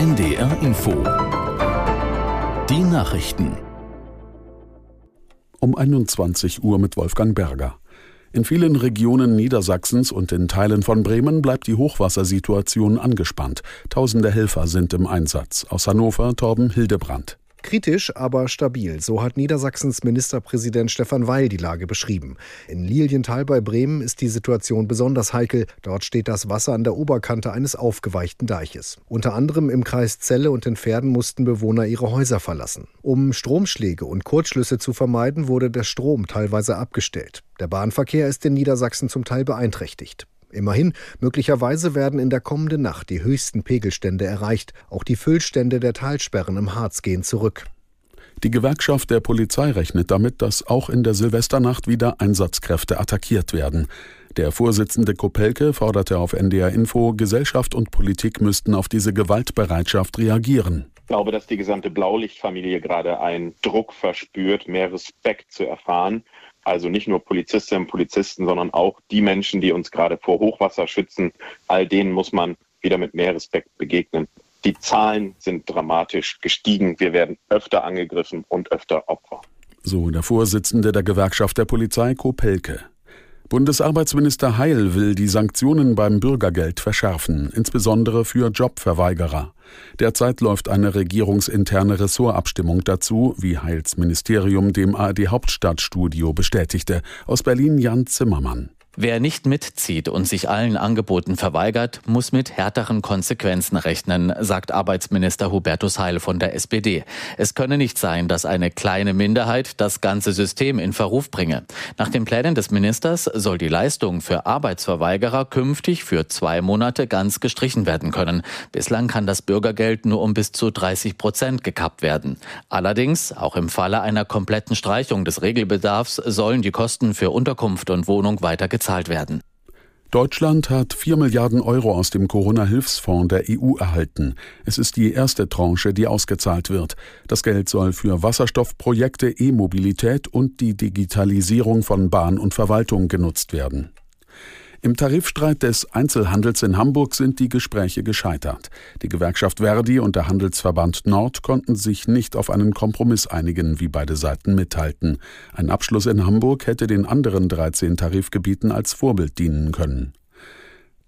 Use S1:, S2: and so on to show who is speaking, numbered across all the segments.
S1: NDR Info. Die Nachrichten.
S2: Um 21 Uhr mit Wolfgang Berger. In vielen Regionen Niedersachsens und in Teilen von Bremen bleibt die Hochwassersituation angespannt. Tausende Helfer sind im Einsatz. Aus Hannover Torben Hildebrand.
S3: Kritisch, aber stabil. So hat Niedersachsens Ministerpräsident Stefan Weil die Lage beschrieben. In Lilienthal bei Bremen ist die Situation besonders heikel. Dort steht das Wasser an der Oberkante eines aufgeweichten Deiches. Unter anderem im Kreis Celle und in Pferden mussten Bewohner ihre Häuser verlassen. Um Stromschläge und Kurzschlüsse zu vermeiden, wurde der Strom teilweise abgestellt. Der Bahnverkehr ist in Niedersachsen zum Teil beeinträchtigt. Immerhin, möglicherweise werden in der kommenden Nacht die höchsten Pegelstände erreicht. Auch die Füllstände der Talsperren im Harz gehen zurück.
S2: Die Gewerkschaft der Polizei rechnet damit, dass auch in der Silvesternacht wieder Einsatzkräfte attackiert werden. Der Vorsitzende Kopelke forderte auf NDR Info, Gesellschaft und Politik müssten auf diese Gewaltbereitschaft reagieren.
S4: Ich glaube, dass die gesamte Blaulichtfamilie gerade einen Druck verspürt, mehr Respekt zu erfahren. Also nicht nur Polizistinnen und Polizisten, sondern auch die Menschen, die uns gerade vor Hochwasser schützen. All denen muss man wieder mit mehr Respekt begegnen. Die Zahlen sind dramatisch gestiegen. Wir werden öfter angegriffen und öfter Opfer.
S2: So der Vorsitzende der Gewerkschaft der Polizei, Kopelke. Bundesarbeitsminister Heil will die Sanktionen beim Bürgergeld verschärfen, insbesondere für Jobverweigerer. Derzeit läuft eine regierungsinterne Ressortabstimmung dazu, wie Heils Ministerium dem ARD Hauptstadtstudio bestätigte. Aus Berlin Jan Zimmermann.
S5: Wer nicht mitzieht und sich allen Angeboten verweigert, muss mit härteren Konsequenzen rechnen, sagt Arbeitsminister Hubertus Heil von der SPD. Es könne nicht sein, dass eine kleine Minderheit das ganze System in Verruf bringe. Nach den Plänen des Ministers soll die Leistung für Arbeitsverweigerer künftig für zwei Monate ganz gestrichen werden können. Bislang kann das Bürgergeld nur um bis zu 30 Prozent gekappt werden. Allerdings, auch im Falle einer kompletten Streichung des Regelbedarfs, sollen die Kosten für Unterkunft und Wohnung weiter gezahlt werden.
S2: Deutschland hat 4 Milliarden Euro aus dem Corona-Hilfsfonds der EU erhalten. Es ist die erste Tranche, die ausgezahlt wird. Das Geld soll für Wasserstoffprojekte, E-Mobilität und die Digitalisierung von Bahn und Verwaltung genutzt werden. Im Tarifstreit des Einzelhandels in Hamburg sind die Gespräche gescheitert. Die Gewerkschaft Verdi und der Handelsverband Nord konnten sich nicht auf einen Kompromiss einigen, wie beide Seiten mitteilten. Ein Abschluss in Hamburg hätte den anderen 13 Tarifgebieten als Vorbild dienen können.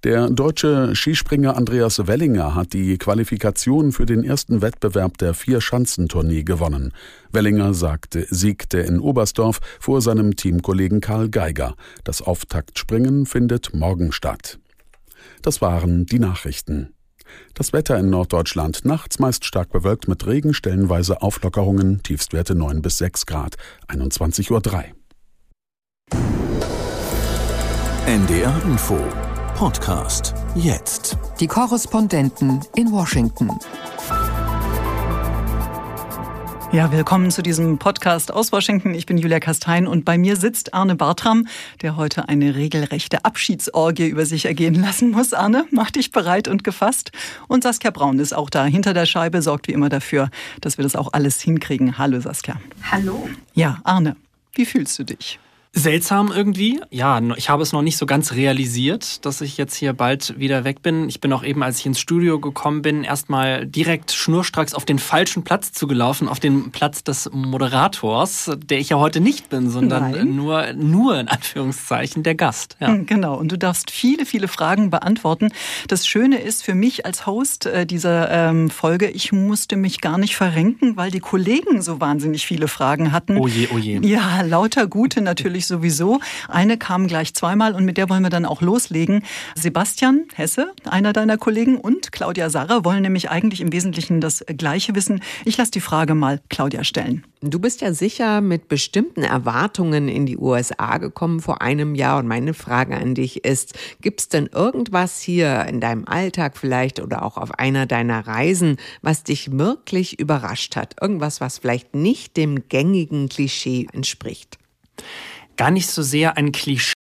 S2: Der deutsche Skispringer Andreas Wellinger hat die Qualifikation für den ersten Wettbewerb der Vier-Schanzentournee gewonnen. Wellinger sagte, siegte in Oberstdorf vor seinem Teamkollegen Karl Geiger. Das Auftaktspringen findet morgen statt. Das waren die Nachrichten. Das Wetter in Norddeutschland nachts meist stark bewölkt mit Regen, stellenweise Auflockerungen, Tiefstwerte 9 bis 6 Grad, 21.03 Uhr.
S1: NDR Info Podcast jetzt.
S6: Die Korrespondenten in Washington.
S7: Ja, willkommen zu diesem Podcast aus Washington. Ich bin Julia Kastein und bei mir sitzt Arne Bartram, der heute eine regelrechte Abschiedsorgie über sich ergehen lassen muss. Arne, mach dich bereit und gefasst. Und Saskia Braun ist auch da. Hinter der Scheibe sorgt wie immer dafür, dass wir das auch alles hinkriegen. Hallo Saskia.
S8: Hallo.
S7: Ja, Arne, wie fühlst du dich?
S8: Seltsam irgendwie. Ja, ich habe es noch nicht so ganz realisiert, dass ich jetzt hier bald wieder weg bin. Ich bin auch eben, als ich ins Studio gekommen bin, erstmal direkt schnurstracks auf den falschen Platz zugelaufen, auf den Platz des Moderators, der ich ja heute nicht bin, sondern Nein. nur, nur in Anführungszeichen der Gast.
S7: Ja. Hm, genau. Und du darfst viele, viele Fragen beantworten. Das Schöne ist für mich als Host äh, dieser ähm, Folge, ich musste mich gar nicht verrenken, weil die Kollegen so wahnsinnig viele Fragen hatten.
S8: Oh je, oh je.
S7: Ja, lauter gute natürlich ich sowieso. Eine kam gleich zweimal und mit der wollen wir dann auch loslegen. Sebastian Hesse, einer deiner Kollegen, und Claudia Sarre wollen nämlich eigentlich im Wesentlichen das Gleiche wissen. Ich lasse die Frage mal Claudia stellen.
S9: Du bist ja sicher mit bestimmten Erwartungen in die USA gekommen vor einem Jahr und meine Frage an dich ist, gibt es denn irgendwas hier in deinem Alltag vielleicht oder auch auf einer deiner Reisen, was dich wirklich überrascht hat? Irgendwas, was vielleicht nicht dem gängigen Klischee entspricht?
S8: Gar nicht so sehr ein Klischee